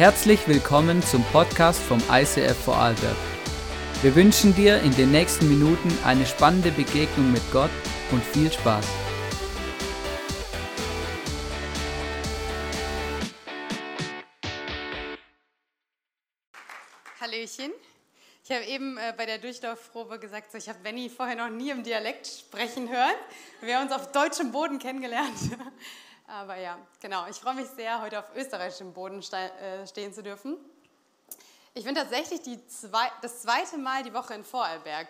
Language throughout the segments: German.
Herzlich willkommen zum Podcast vom ICF Vorarlberg. Wir wünschen dir in den nächsten Minuten eine spannende Begegnung mit Gott und viel Spaß. Hallöchen. Ich habe eben äh, bei der Durchlaufprobe gesagt, ich habe Benny vorher noch nie im Dialekt sprechen hören. Wir haben uns auf deutschem Boden kennengelernt. Aber ja, genau. Ich freue mich sehr, heute auf österreichischem Boden äh, stehen zu dürfen. Ich bin tatsächlich zwei, das zweite Mal die Woche in Vorarlberg.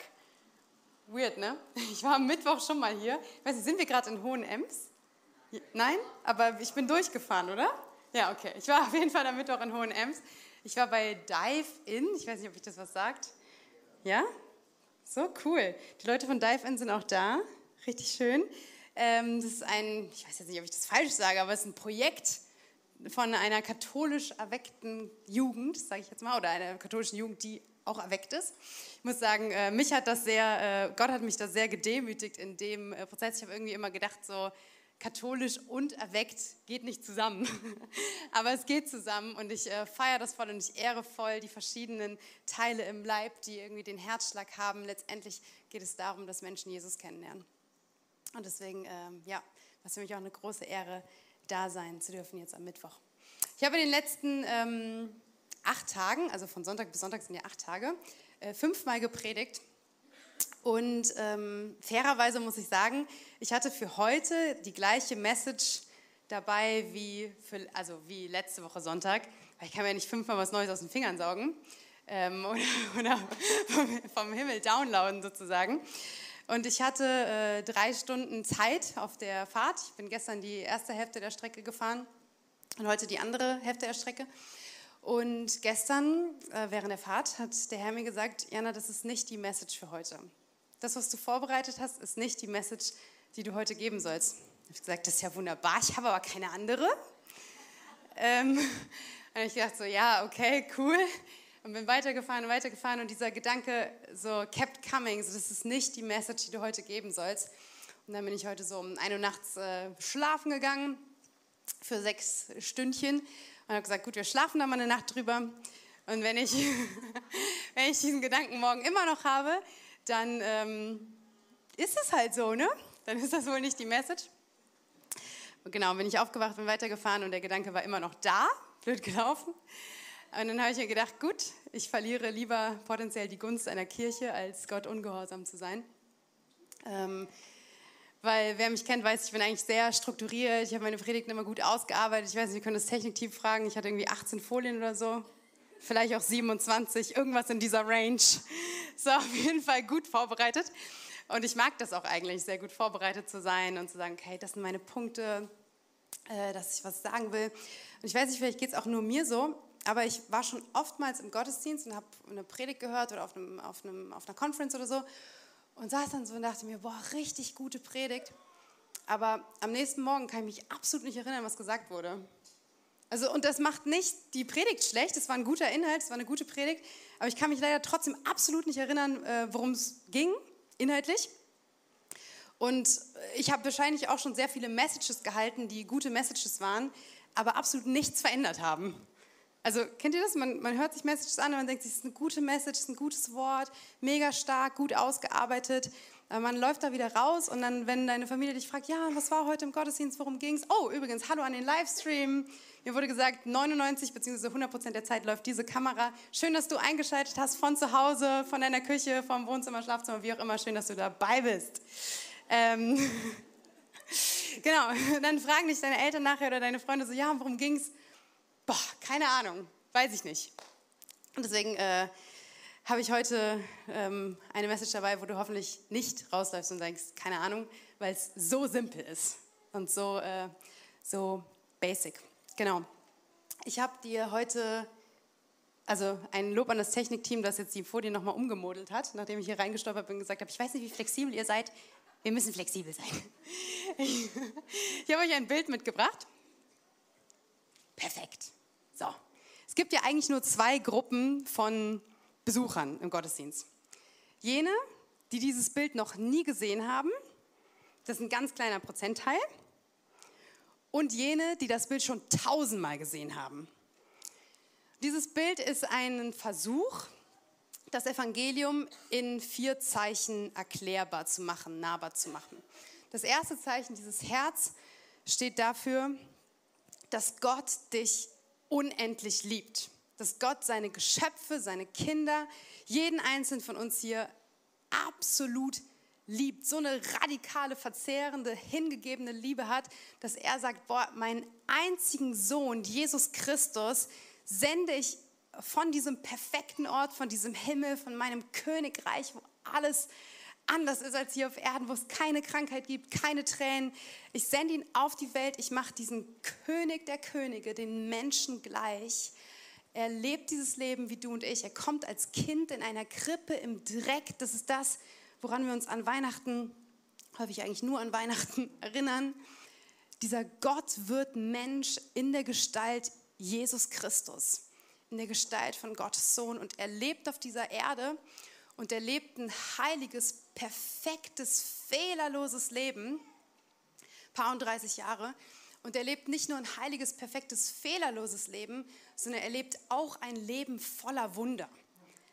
Weird, ne? Ich war am Mittwoch schon mal hier. Ich weiß nicht, sind wir gerade in Hohenems? Nein? Aber ich bin durchgefahren, oder? Ja, okay. Ich war auf jeden Fall am Mittwoch in Hohenems. Ich war bei Dive In. Ich weiß nicht, ob ich das was sagt. Ja? So cool. Die Leute von Dive In sind auch da. Richtig schön. Ähm, das ist ein, ich weiß jetzt nicht, ob ich das falsch sage, aber es ist ein Projekt von einer katholisch erweckten Jugend, sage ich jetzt mal, oder einer katholischen Jugend, die auch erweckt ist. Ich muss sagen, äh, mich hat das sehr, äh, Gott hat mich da sehr gedemütigt in dem äh, Prozess. Ich habe irgendwie immer gedacht, so katholisch und erweckt geht nicht zusammen. Aber es geht zusammen und ich feiere das voll und ich ehre voll die verschiedenen Teile im Leib, die irgendwie den Herzschlag haben. Letztendlich geht es darum, dass Menschen Jesus kennenlernen. Und deswegen, ähm, ja, es für mich auch eine große Ehre, da sein zu dürfen jetzt am Mittwoch. Ich habe in den letzten ähm, acht Tagen, also von Sonntag bis Sonntag sind ja acht Tage, äh, fünfmal gepredigt. Und ähm, fairerweise muss ich sagen, ich hatte für heute die gleiche Message dabei wie, für, also wie letzte Woche Sonntag, weil ich kann mir ja nicht fünfmal was Neues aus den Fingern saugen ähm, oder, oder vom, vom Himmel downloaden sozusagen. Und ich hatte äh, drei Stunden Zeit auf der Fahrt. Ich bin gestern die erste Hälfte der Strecke gefahren und heute die andere Hälfte der Strecke. Und gestern äh, während der Fahrt hat der Herr mir gesagt, Jana, das ist nicht die Message für heute. Das, was du vorbereitet hast, ist nicht die Message, die du heute geben sollst. Ich habe gesagt, das ist ja wunderbar, ich habe aber keine andere. Ähm, und ich dachte so, ja, okay, cool und bin weitergefahren und weitergefahren und dieser Gedanke so kept coming, so das ist nicht die Message, die du heute geben sollst. Und dann bin ich heute so um 1 Uhr nachts äh, schlafen gegangen für sechs Stündchen und habe gesagt, gut, wir schlafen da mal eine Nacht drüber. Und wenn ich, wenn ich diesen Gedanken morgen immer noch habe, dann ähm, ist es halt so, ne? Dann ist das wohl nicht die Message. Und genau, bin ich aufgewacht, bin weitergefahren und der Gedanke war immer noch da, blöd gelaufen. Und dann habe ich mir gedacht, gut, ich verliere lieber potenziell die Gunst einer Kirche, als Gott ungehorsam zu sein. Ähm, weil wer mich kennt, weiß, ich bin eigentlich sehr strukturiert. Ich habe meine Predigten immer gut ausgearbeitet. Ich weiß nicht, wir können das Technikteam fragen. Ich hatte irgendwie 18 Folien oder so. Vielleicht auch 27, irgendwas in dieser Range. So, auf jeden Fall gut vorbereitet. Und ich mag das auch eigentlich, sehr gut vorbereitet zu sein und zu sagen, okay, das sind meine Punkte, äh, dass ich was sagen will. Und ich weiß nicht, vielleicht geht es auch nur mir so, aber ich war schon oftmals im Gottesdienst und habe eine Predigt gehört oder auf, einem, auf, einem, auf einer Conference oder so und saß dann so und dachte mir, boah, richtig gute Predigt. Aber am nächsten Morgen kann ich mich absolut nicht erinnern, was gesagt wurde. Also, und das macht nicht die Predigt schlecht, es war ein guter Inhalt, es war eine gute Predigt, aber ich kann mich leider trotzdem absolut nicht erinnern, äh, worum es ging, inhaltlich. Und ich habe wahrscheinlich auch schon sehr viele Messages gehalten, die gute Messages waren, aber absolut nichts verändert haben. Also kennt ihr das? Man, man hört sich Messages an und man denkt, es ist eine gute Message, es ist ein gutes Wort, mega stark, gut ausgearbeitet. Man läuft da wieder raus und dann, wenn deine Familie dich fragt, ja, was war heute im Gottesdienst, worum ging es? Oh, übrigens, hallo an den Livestream. Mir wurde gesagt, 99 bzw. 100 Prozent der Zeit läuft diese Kamera. Schön, dass du eingeschaltet hast von zu Hause, von deiner Küche, vom Wohnzimmer, Schlafzimmer, wie auch immer. Schön, dass du dabei bist. Ähm genau, dann fragen dich deine Eltern nachher oder deine Freunde so, ja, worum ging es? Boah, keine Ahnung, weiß ich nicht. Und deswegen äh, habe ich heute ähm, eine Message dabei, wo du hoffentlich nicht rausläufst und denkst, keine Ahnung, weil es so simpel ist und so, äh, so basic. Genau. Ich habe dir heute, also ein Lob an das Technikteam, das jetzt die Folie nochmal umgemodelt hat, nachdem ich hier reingestolpert bin und gesagt habe, ich weiß nicht, wie flexibel ihr seid. Wir müssen flexibel sein. Ich habe euch ein Bild mitgebracht. Perfekt. So, es gibt ja eigentlich nur zwei Gruppen von Besuchern im Gottesdienst. Jene, die dieses Bild noch nie gesehen haben, das ist ein ganz kleiner Prozentteil. Und jene, die das Bild schon tausendmal gesehen haben. Dieses Bild ist ein Versuch, das Evangelium in vier Zeichen erklärbar zu machen, nahbar zu machen. Das erste Zeichen, dieses Herz, steht dafür, dass Gott dich unendlich liebt. Dass Gott seine Geschöpfe, seine Kinder, jeden einzelnen von uns hier absolut liebt. So eine radikale, verzehrende, hingegebene Liebe hat, dass er sagt, boah, meinen einzigen Sohn, Jesus Christus, sende ich von diesem perfekten Ort, von diesem Himmel, von meinem Königreich, wo alles anders ist als hier auf Erden, wo es keine Krankheit gibt, keine Tränen. Ich sende ihn auf die Welt. Ich mache diesen König der Könige, den Menschen gleich. Er lebt dieses Leben wie du und ich. Er kommt als Kind in einer Krippe im Dreck. Das ist das, woran wir uns an Weihnachten, häufig eigentlich nur an Weihnachten erinnern. Dieser Gott wird Mensch in der Gestalt Jesus Christus, in der Gestalt von Gottes Sohn. Und er lebt auf dieser Erde und er lebt ein heiliges, perfektes, fehlerloses Leben, paar und 30 Jahre. Und er lebt nicht nur ein heiliges, perfektes, fehlerloses Leben, sondern er lebt auch ein Leben voller Wunder.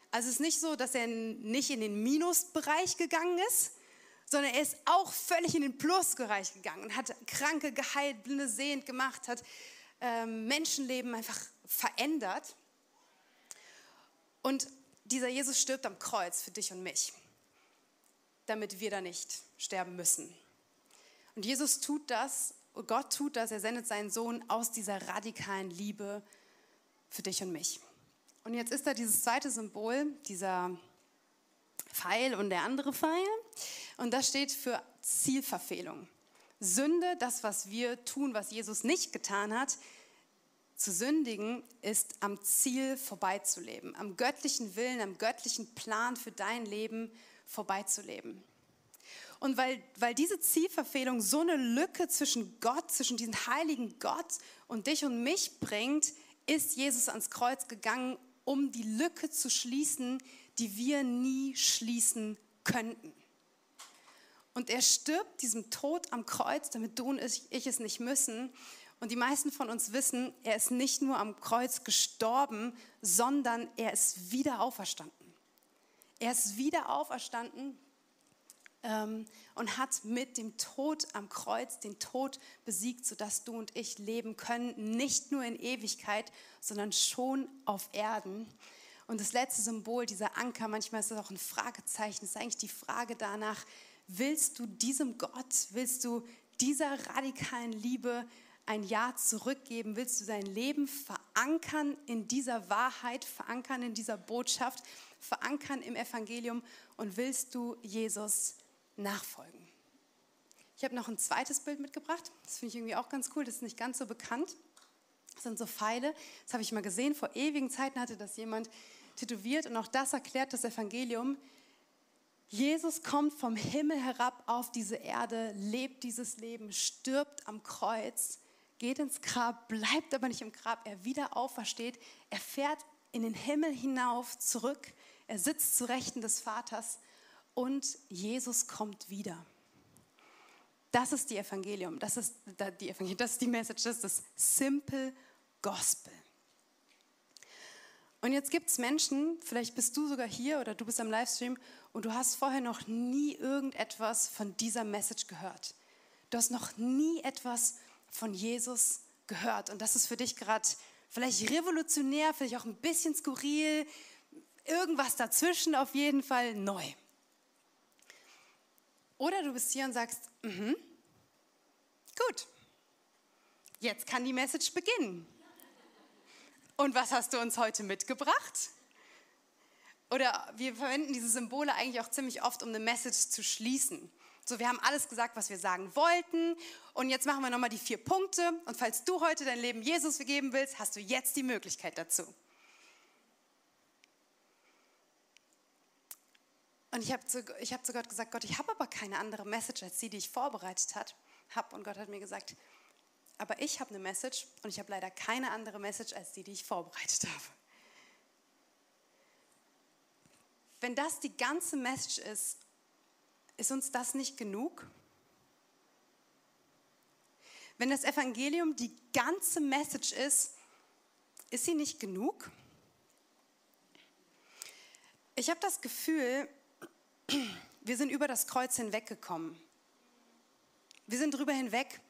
Also es ist nicht so, dass er nicht in den Minusbereich gegangen ist, sondern er ist auch völlig in den Plusbereich gegangen und hat Kranke geheilt, Blinde sehend gemacht, hat ähm, Menschenleben einfach verändert. Und dieser Jesus stirbt am Kreuz für dich und mich, damit wir da nicht sterben müssen. Und Jesus tut das, Gott tut das, er sendet seinen Sohn aus dieser radikalen Liebe für dich und mich. Und jetzt ist da dieses zweite Symbol, dieser Pfeil und der andere Pfeil. Und das steht für Zielverfehlung. Sünde, das, was wir tun, was Jesus nicht getan hat, zu sündigen ist am Ziel vorbeizuleben, am göttlichen Willen, am göttlichen Plan für dein Leben vorbeizuleben. Und weil, weil diese Zielverfehlung so eine Lücke zwischen Gott, zwischen diesem heiligen Gott und dich und mich bringt, ist Jesus ans Kreuz gegangen, um die Lücke zu schließen, die wir nie schließen könnten. Und er stirbt diesem Tod am Kreuz, damit du und ich es nicht müssen. Und die meisten von uns wissen, er ist nicht nur am Kreuz gestorben, sondern er ist wieder auferstanden. Er ist wieder auferstanden ähm, und hat mit dem Tod am Kreuz den Tod besiegt, sodass du und ich leben können, nicht nur in Ewigkeit, sondern schon auf Erden. Und das letzte Symbol, dieser Anker, manchmal ist es auch ein Fragezeichen, ist eigentlich die Frage danach, willst du diesem Gott, willst du dieser radikalen Liebe ein Ja zurückgeben? Willst du dein Leben verankern in dieser Wahrheit, verankern in dieser Botschaft, verankern im Evangelium und willst du Jesus nachfolgen? Ich habe noch ein zweites Bild mitgebracht. Das finde ich irgendwie auch ganz cool. Das ist nicht ganz so bekannt. Das sind so Pfeile. Das habe ich mal gesehen. Vor ewigen Zeiten hatte das jemand tätowiert und auch das erklärt das Evangelium. Jesus kommt vom Himmel herab auf diese Erde, lebt dieses Leben, stirbt am Kreuz geht ins Grab, bleibt aber nicht im Grab, er wieder aufersteht, er fährt in den Himmel hinauf zurück, er sitzt zu Rechten des Vaters und Jesus kommt wieder. Das ist die Evangelium, das ist die, Evangelium, das ist die Message, das ist das Simple Gospel. Und jetzt gibt es Menschen, vielleicht bist du sogar hier oder du bist am Livestream und du hast vorher noch nie irgendetwas von dieser Message gehört. Du hast noch nie etwas von Jesus gehört. Und das ist für dich gerade vielleicht revolutionär, vielleicht auch ein bisschen skurril, irgendwas dazwischen auf jeden Fall neu. Oder du bist hier und sagst, mhm, gut, jetzt kann die Message beginnen. Und was hast du uns heute mitgebracht? Oder wir verwenden diese Symbole eigentlich auch ziemlich oft, um eine Message zu schließen. So, wir haben alles gesagt, was wir sagen wollten. Und jetzt machen wir nochmal die vier Punkte. Und falls du heute dein Leben Jesus geben willst, hast du jetzt die Möglichkeit dazu. Und ich habe zu, hab zu Gott gesagt, Gott, ich habe aber keine andere Message als die, die ich vorbereitet habe. Und Gott hat mir gesagt, aber ich habe eine Message und ich habe leider keine andere Message als die, die ich vorbereitet habe. Wenn das die ganze Message ist ist uns das nicht genug? Wenn das Evangelium die ganze Message ist ist sie nicht genug? Ich habe das Gefühl, wir sind über das Kreuz hinweggekommen. Wir sind drüber hinweg.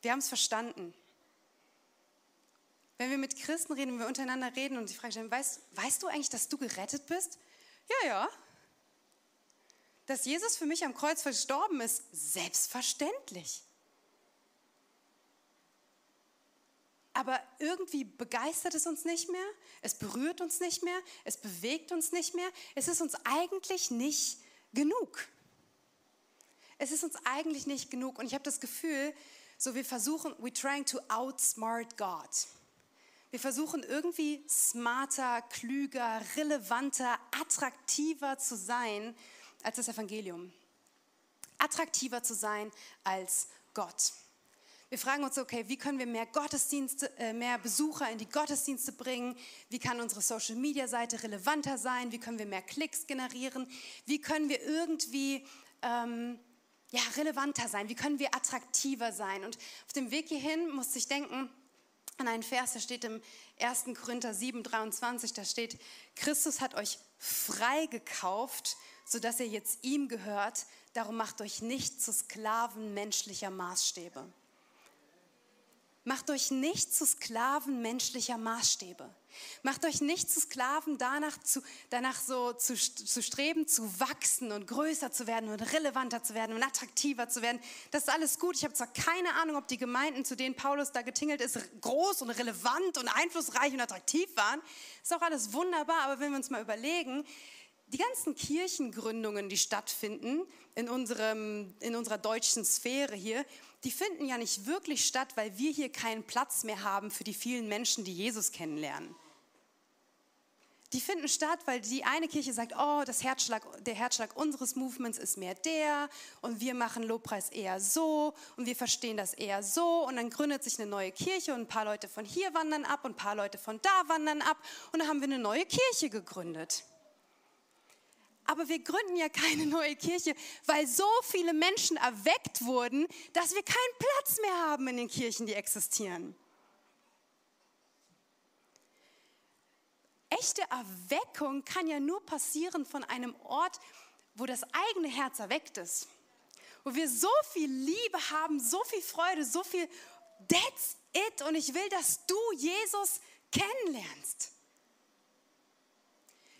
Wir haben es verstanden. Wenn wir mit Christen reden, wenn wir untereinander reden und sie fragen weißt, weißt du eigentlich, dass du gerettet bist? Ja, ja. Dass Jesus für mich am Kreuz verstorben ist, selbstverständlich. Aber irgendwie begeistert es uns nicht mehr, es berührt uns nicht mehr, es bewegt uns nicht mehr. Es ist uns eigentlich nicht genug. Es ist uns eigentlich nicht genug. Und ich habe das Gefühl, so wir versuchen, we're trying to outsmart God. Wir versuchen irgendwie smarter, klüger, relevanter, attraktiver zu sein als das Evangelium. Attraktiver zu sein als Gott. Wir fragen uns, okay, wie können wir mehr Gottesdienste, äh, mehr Besucher in die Gottesdienste bringen? Wie kann unsere Social Media Seite relevanter sein? Wie können wir mehr Klicks generieren? Wie können wir irgendwie ähm, ja, relevanter sein? Wie können wir attraktiver sein? Und auf dem Weg hierhin musste ich denken an einen Vers, der steht im 1. Korinther 7, 23, da steht, Christus hat euch frei gekauft, sodass ihr jetzt ihm gehört. Darum macht euch nicht zu Sklaven menschlicher Maßstäbe. Macht euch nicht zu Sklaven menschlicher Maßstäbe. Macht euch nicht zu Sklaven danach, zu, danach so zu, zu streben, zu wachsen und größer zu werden und relevanter zu werden und attraktiver zu werden. Das ist alles gut. Ich habe zwar keine Ahnung, ob die Gemeinden, zu denen Paulus da getingelt ist, groß und relevant und einflussreich und attraktiv waren. Ist auch alles wunderbar, aber wenn wir uns mal überlegen, die ganzen Kirchengründungen, die stattfinden in, unserem, in unserer deutschen Sphäre hier, die finden ja nicht wirklich statt, weil wir hier keinen Platz mehr haben für die vielen Menschen, die Jesus kennenlernen. Die finden statt, weil die eine Kirche sagt, oh, das Herzschlag, der Herzschlag unseres Movements ist mehr der und wir machen Lobpreis eher so und wir verstehen das eher so und dann gründet sich eine neue Kirche und ein paar Leute von hier wandern ab und ein paar Leute von da wandern ab und dann haben wir eine neue Kirche gegründet. Aber wir gründen ja keine neue Kirche, weil so viele Menschen erweckt wurden, dass wir keinen Platz mehr haben in den Kirchen, die existieren. Echte Erweckung kann ja nur passieren von einem Ort, wo das eigene Herz erweckt ist. Wo wir so viel Liebe haben, so viel Freude, so viel That's it. Und ich will, dass du Jesus kennenlernst.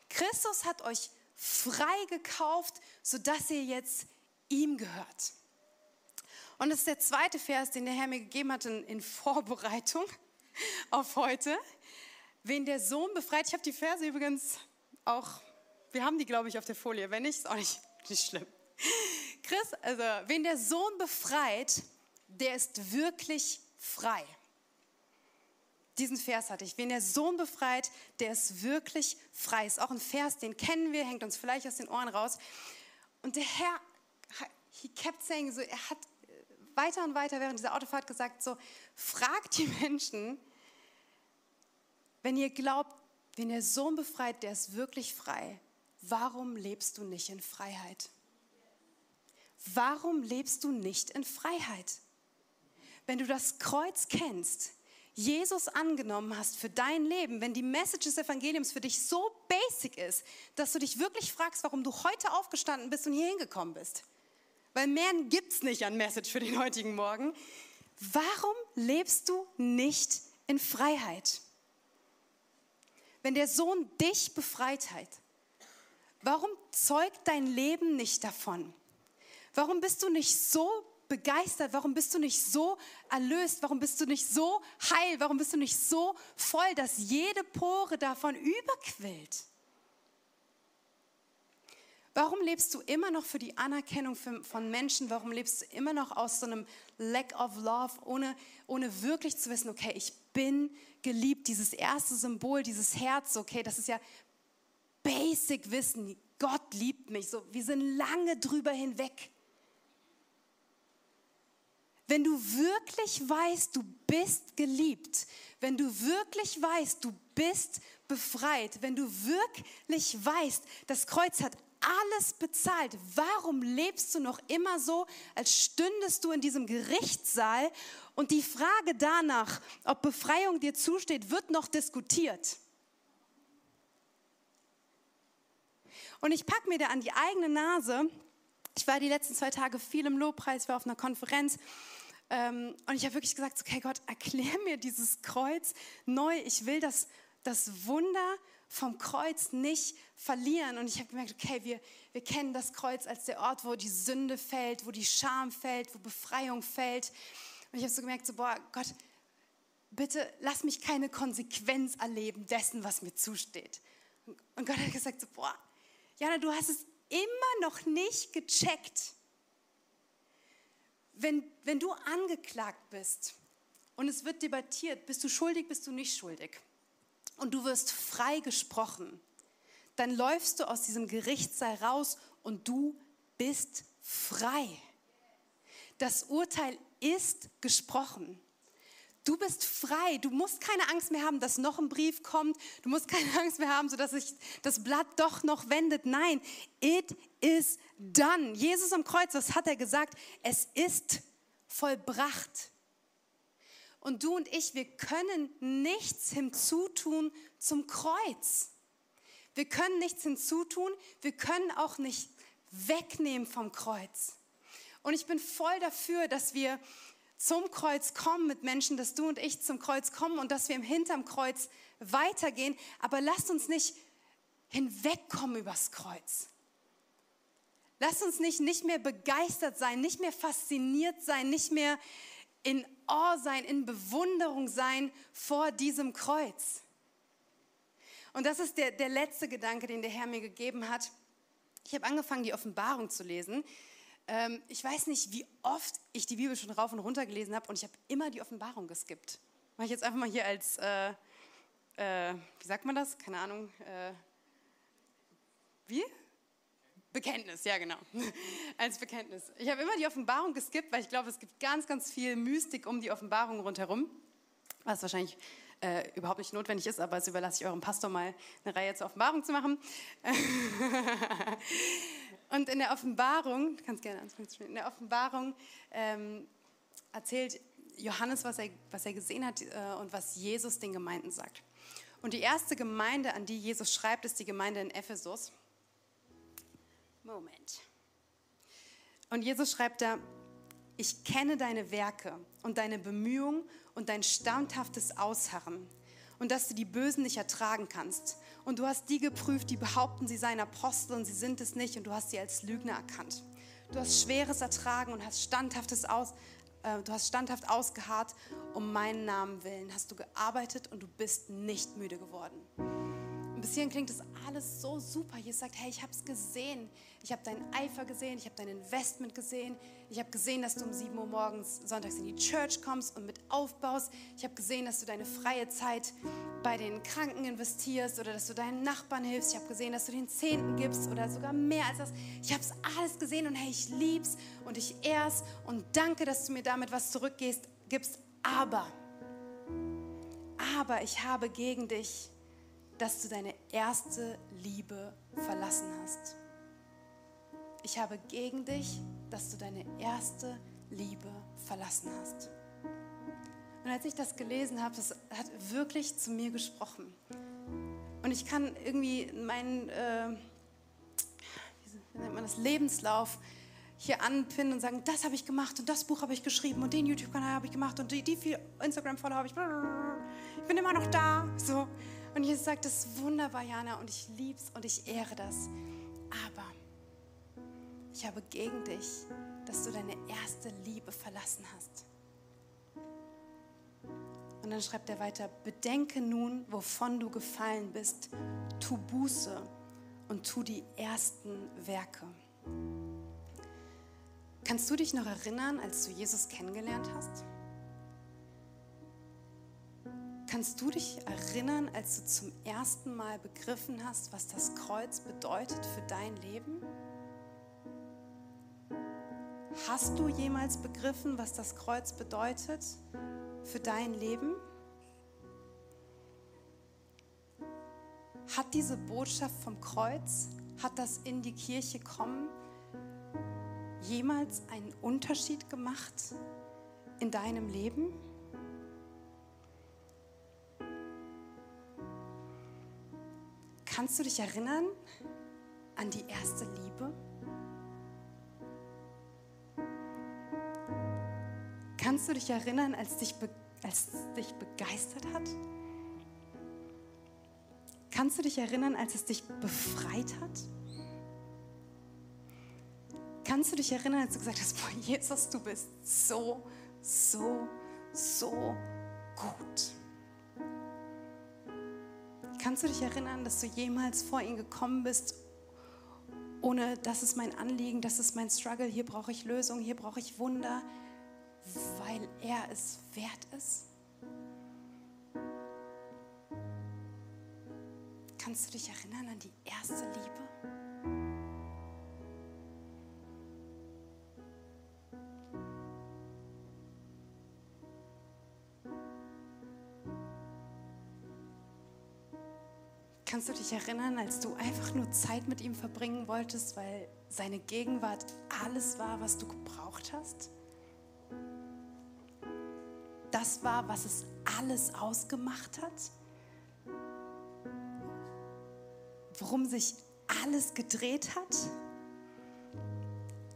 Christus hat euch frei gekauft, sodass ihr jetzt ihm gehört. Und das ist der zweite Vers, den der Herr mir gegeben hat in, in Vorbereitung auf heute. Wen der Sohn befreit, ich habe die Verse übrigens auch, wir haben die, glaube ich, auf der Folie. Wenn nicht, ist auch nicht, nicht schlimm. Chris, also, wen der Sohn befreit, der ist wirklich frei. Diesen Vers hatte ich. Wen der Sohn befreit, der ist wirklich frei. Ist auch ein Vers, den kennen wir, hängt uns vielleicht aus den Ohren raus. Und der Herr, he kept saying, so, er hat weiter und weiter während dieser Autofahrt gesagt, so, fragt die Menschen, wenn ihr glaubt, wenn der Sohn befreit, der ist wirklich frei, warum lebst du nicht in Freiheit? Warum lebst du nicht in Freiheit? Wenn du das Kreuz kennst, Jesus angenommen hast für dein Leben, wenn die Message des Evangeliums für dich so basic ist, dass du dich wirklich fragst, warum du heute aufgestanden bist und hier hingekommen bist. Weil mehr gibt es nicht an Message für den heutigen Morgen. Warum lebst du nicht in Freiheit? Wenn der Sohn dich befreit hat, warum zeugt dein Leben nicht davon? Warum bist du nicht so begeistert? Warum bist du nicht so erlöst? Warum bist du nicht so heil? Warum bist du nicht so voll, dass jede Pore davon überquillt? Warum lebst du immer noch für die Anerkennung von Menschen? Warum lebst du immer noch aus so einem Lack of Love, ohne, ohne wirklich zu wissen, okay, ich bin geliebt, dieses erste Symbol, dieses Herz, okay, das ist ja Basic Wissen, Gott liebt mich, so, wir sind lange drüber hinweg. Wenn du wirklich weißt, du bist geliebt, wenn du wirklich weißt, du bist befreit, wenn du wirklich weißt, das Kreuz hat alles bezahlt. Warum lebst du noch immer so, als stündest du in diesem Gerichtssaal und die Frage danach, ob Befreiung dir zusteht, wird noch diskutiert? Und ich packe mir da an die eigene Nase. Ich war die letzten zwei Tage viel im Lobpreis, war auf einer Konferenz. Ähm, und ich habe wirklich gesagt, okay Gott, erklär mir dieses Kreuz neu. Ich will das, das Wunder vom Kreuz nicht verlieren. Und ich habe gemerkt, okay, wir, wir kennen das Kreuz als der Ort, wo die Sünde fällt, wo die Scham fällt, wo Befreiung fällt. Und ich habe so gemerkt, so, boah, Gott, bitte lass mich keine Konsequenz erleben dessen, was mir zusteht. Und Gott hat gesagt, so, boah, Jana, du hast es immer noch nicht gecheckt. Wenn, wenn du angeklagt bist und es wird debattiert, bist du schuldig, bist du nicht schuldig, und du wirst frei gesprochen, dann läufst du aus diesem Gerichtssaal raus und du bist frei. Das Urteil ist gesprochen. Du bist frei. Du musst keine Angst mehr haben, dass noch ein Brief kommt. Du musst keine Angst mehr haben, sodass sich das Blatt doch noch wendet. Nein, it is done. Jesus am Kreuz, was hat er gesagt? Es ist vollbracht. Und du und ich, wir können nichts hinzutun zum Kreuz. Wir können nichts hinzutun. Wir können auch nicht wegnehmen vom Kreuz. Und ich bin voll dafür, dass wir zum Kreuz kommen mit Menschen, dass du und ich zum Kreuz kommen und dass wir im hinterm Kreuz weitergehen. Aber lasst uns nicht hinwegkommen übers Kreuz. Lasst uns nicht, nicht mehr begeistert sein, nicht mehr fasziniert sein, nicht mehr in Awe sein, in Bewunderung sein vor diesem Kreuz. Und das ist der, der letzte Gedanke, den der Herr mir gegeben hat. Ich habe angefangen, die Offenbarung zu lesen. Ähm, ich weiß nicht, wie oft ich die Bibel schon rauf und runter gelesen habe und ich habe immer die Offenbarung geskippt. Mache ich jetzt einfach mal hier als, äh, äh, wie sagt man das? Keine Ahnung. Äh, wie? Bekenntnis, ja genau. Als Bekenntnis. Ich habe immer die Offenbarung geskippt, weil ich glaube, es gibt ganz, ganz viel Mystik um die Offenbarung rundherum, was wahrscheinlich äh, überhaupt nicht notwendig ist, aber es überlasse ich eurem Pastor mal eine Reihe zur Offenbarung zu machen. Und in der Offenbarung, kannst gerne anfangen in der Offenbarung ähm, erzählt Johannes, was er, was er gesehen hat äh, und was Jesus den Gemeinden sagt. Und die erste Gemeinde, an die Jesus schreibt, ist die Gemeinde in Ephesus. Moment. Und Jesus schreibt da, ich kenne deine Werke und deine Bemühungen und dein standhaftes Ausharren und dass du die Bösen nicht ertragen kannst. Und du hast die geprüft, die behaupten, sie seien Apostel und sie sind es nicht und du hast sie als Lügner erkannt. Du hast Schweres ertragen und hast standhaftes aus, äh, du hast standhaft ausgeharrt um meinen Namen willen. Hast du gearbeitet und du bist nicht müde geworden. Bis hierhin klingt das alles so super. Jesus sagt, hey, ich habe es gesehen. Ich habe deinen Eifer gesehen, ich habe dein Investment gesehen. Ich habe gesehen, dass du um 7 Uhr morgens sonntags in die Church kommst und mit aufbaust. Ich habe gesehen, dass du deine freie Zeit bei den Kranken investierst oder dass du deinen Nachbarn hilfst. Ich habe gesehen, dass du den Zehnten gibst oder sogar mehr als das. Ich habe es alles gesehen und hey, ich lieb's und ich ehr's und danke, dass du mir damit was zurückgibst. Aber, aber ich habe gegen dich dass du deine erste Liebe verlassen hast. Ich habe gegen dich, dass du deine erste Liebe verlassen hast. Und als ich das gelesen habe, das hat wirklich zu mir gesprochen. Und ich kann irgendwie meinen, äh, wie nennt man das, Lebenslauf hier anpinnen und sagen, das habe ich gemacht und das Buch habe ich geschrieben und den YouTube-Kanal habe ich gemacht und die, die Instagram-Follower habe ich. Ich bin immer noch da. So. Und Jesus sagt, das ist wunderbar, Jana, und ich liebe es und ich ehre das. Aber ich habe gegen dich, dass du deine erste Liebe verlassen hast. Und dann schreibt er weiter, bedenke nun, wovon du gefallen bist, tu Buße und tu die ersten Werke. Kannst du dich noch erinnern, als du Jesus kennengelernt hast? Kannst du dich erinnern, als du zum ersten Mal begriffen hast, was das Kreuz bedeutet für dein Leben? Hast du jemals begriffen, was das Kreuz bedeutet für dein Leben? Hat diese Botschaft vom Kreuz Hat das in die Kirche kommen jemals einen Unterschied gemacht in deinem Leben? Kannst du dich erinnern an die erste Liebe? Kannst du dich erinnern, als dich, als dich begeistert hat? Kannst du dich erinnern, als es dich befreit hat? Kannst du dich erinnern, als du gesagt hast, boah, Jesus, du bist so, so, so gut? Kannst du dich erinnern, dass du jemals vor ihn gekommen bist, ohne das ist mein Anliegen, das ist mein Struggle, hier brauche ich Lösung, hier brauche ich Wunder, weil er es wert ist? Kannst du dich erinnern an die erste Liebe? Dich erinnern, als du einfach nur Zeit mit ihm verbringen wolltest, weil seine Gegenwart alles war, was du gebraucht hast? Das war, was es alles ausgemacht hat? Worum sich alles gedreht hat?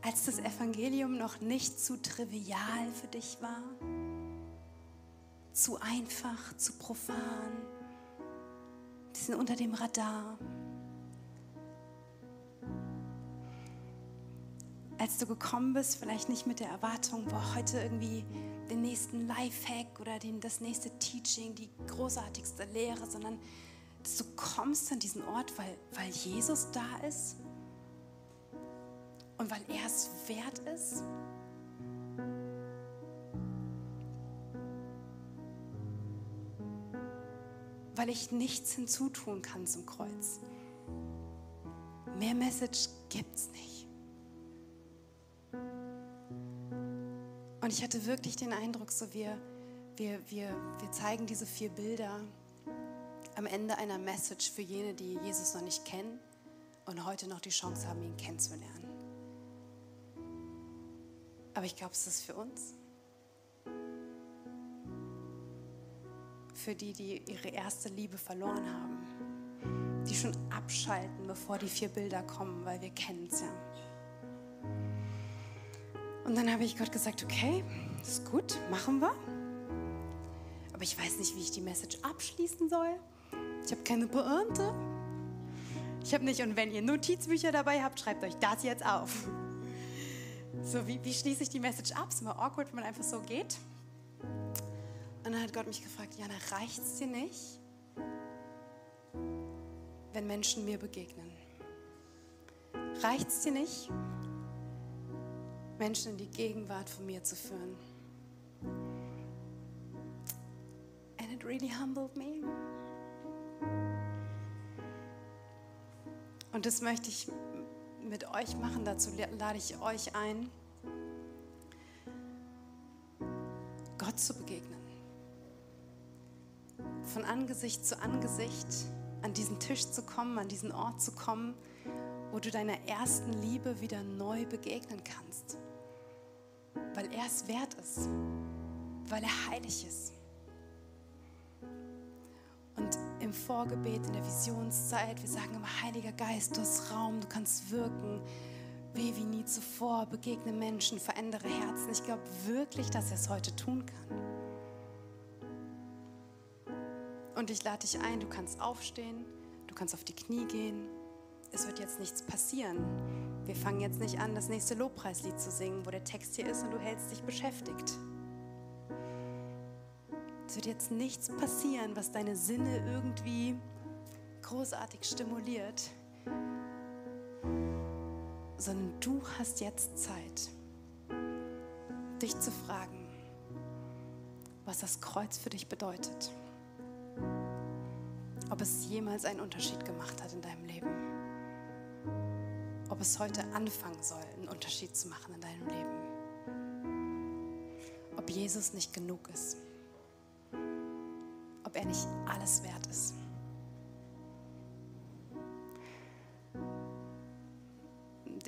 Als das Evangelium noch nicht zu trivial für dich war? Zu einfach, zu profan? Die sind unter dem Radar. Als du gekommen bist, vielleicht nicht mit der Erwartung, boah, heute irgendwie den nächsten Lifehack oder den, das nächste Teaching, die großartigste Lehre, sondern dass du kommst an diesen Ort, weil, weil Jesus da ist und weil er es wert ist weil ich nichts hinzutun kann zum Kreuz. Mehr Message gibt es nicht. Und ich hatte wirklich den Eindruck, so wir, wir, wir, wir zeigen diese vier Bilder am Ende einer Message für jene, die Jesus noch nicht kennen und heute noch die Chance haben, ihn kennenzulernen. Aber ich glaube, es ist für uns. Für die, die ihre erste Liebe verloren haben. Die schon abschalten, bevor die vier Bilder kommen, weil wir kennen es ja. Und dann habe ich Gott gesagt, okay, ist gut, machen wir. Aber ich weiß nicht, wie ich die Message abschließen soll. Ich habe keine Pointe. Ich habe nicht, und wenn ihr Notizbücher dabei habt, schreibt euch das jetzt auf. So, wie, wie schließe ich die Message ab? Ist immer awkward, wenn man einfach so geht. Und dann hat Gott mich gefragt, Jana, reicht es dir nicht, wenn Menschen mir begegnen? Reicht es dir nicht, Menschen in die Gegenwart von mir zu führen? And it really humbled me. Und das möchte ich mit euch machen. Dazu lade ich euch ein, Gott zu begegnen von Angesicht zu Angesicht an diesen Tisch zu kommen, an diesen Ort zu kommen, wo du deiner ersten Liebe wieder neu begegnen kannst. Weil er es wert ist, weil er heilig ist. Und im Vorgebet, in der Visionszeit, wir sagen immer, Heiliger Geist, du hast Raum, du kannst wirken, weh wie nie zuvor, begegne Menschen, verändere Herzen. Ich glaube wirklich, dass er es heute tun kann. Und ich lade dich ein, du kannst aufstehen, du kannst auf die Knie gehen. Es wird jetzt nichts passieren. Wir fangen jetzt nicht an, das nächste Lobpreislied zu singen, wo der Text hier ist und du hältst dich beschäftigt. Es wird jetzt nichts passieren, was deine Sinne irgendwie großartig stimuliert, sondern du hast jetzt Zeit, dich zu fragen, was das Kreuz für dich bedeutet ob es jemals einen Unterschied gemacht hat in deinem Leben. Ob es heute anfangen soll, einen Unterschied zu machen in deinem Leben. Ob Jesus nicht genug ist. Ob er nicht alles wert ist.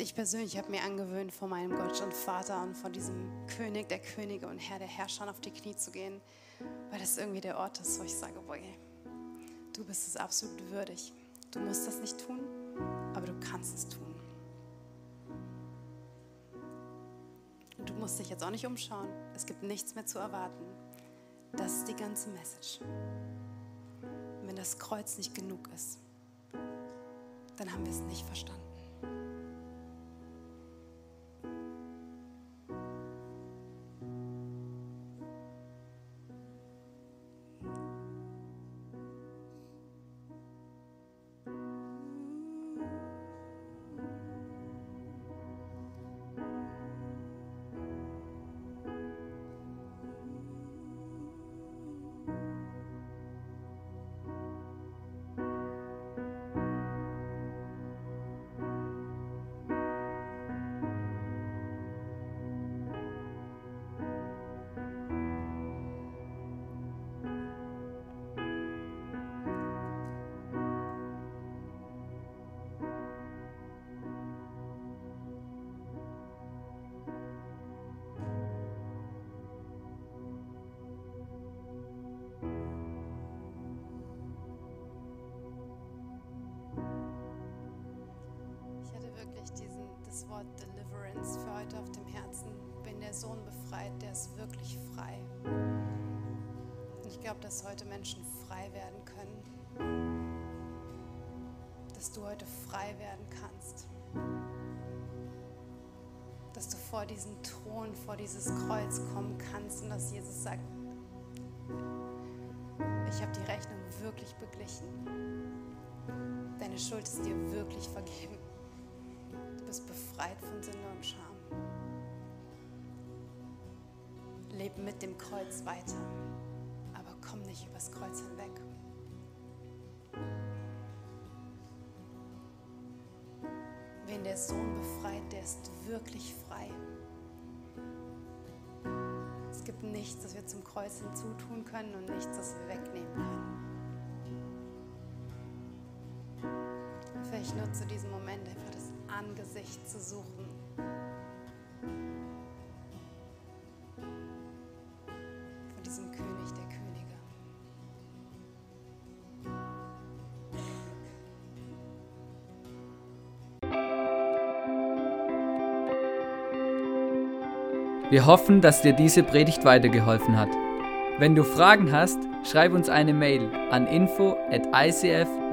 ich persönlich habe mir angewöhnt, vor meinem Gott und Vater und vor diesem König der Könige und Herr der Herrscher auf die Knie zu gehen, weil das irgendwie der Ort ist, wo ich sage, boah, du bist es absolut würdig. Du musst das nicht tun, aber du kannst es tun. Und du musst dich jetzt auch nicht umschauen. Es gibt nichts mehr zu erwarten. Das ist die ganze Message. Wenn das Kreuz nicht genug ist, dann haben wir es nicht verstanden. Wort Deliverance für heute auf dem Herzen. Wenn der Sohn befreit, der ist wirklich frei. Und ich glaube, dass heute Menschen frei werden können. Dass du heute frei werden kannst. Dass du vor diesen Thron, vor dieses Kreuz kommen kannst und dass Jesus sagt, ich habe die Rechnung wirklich beglichen. Deine Schuld ist dir wirklich vergeben befreit von Sünde und Scham. Leb mit dem Kreuz weiter, aber komm nicht übers Kreuz hinweg. Wen der Sohn befreit, der ist wirklich frei. Es gibt nichts, das wir zum Kreuz hinzutun können und nichts, das wir wegnehmen können. Vielleicht nutze diesen Moment einfach Angesicht zu suchen. Von diesem König der Könige. Wir hoffen, dass dir diese Predigt weitergeholfen hat. Wenn du Fragen hast, schreib uns eine Mail an info at icf-vlbg.at.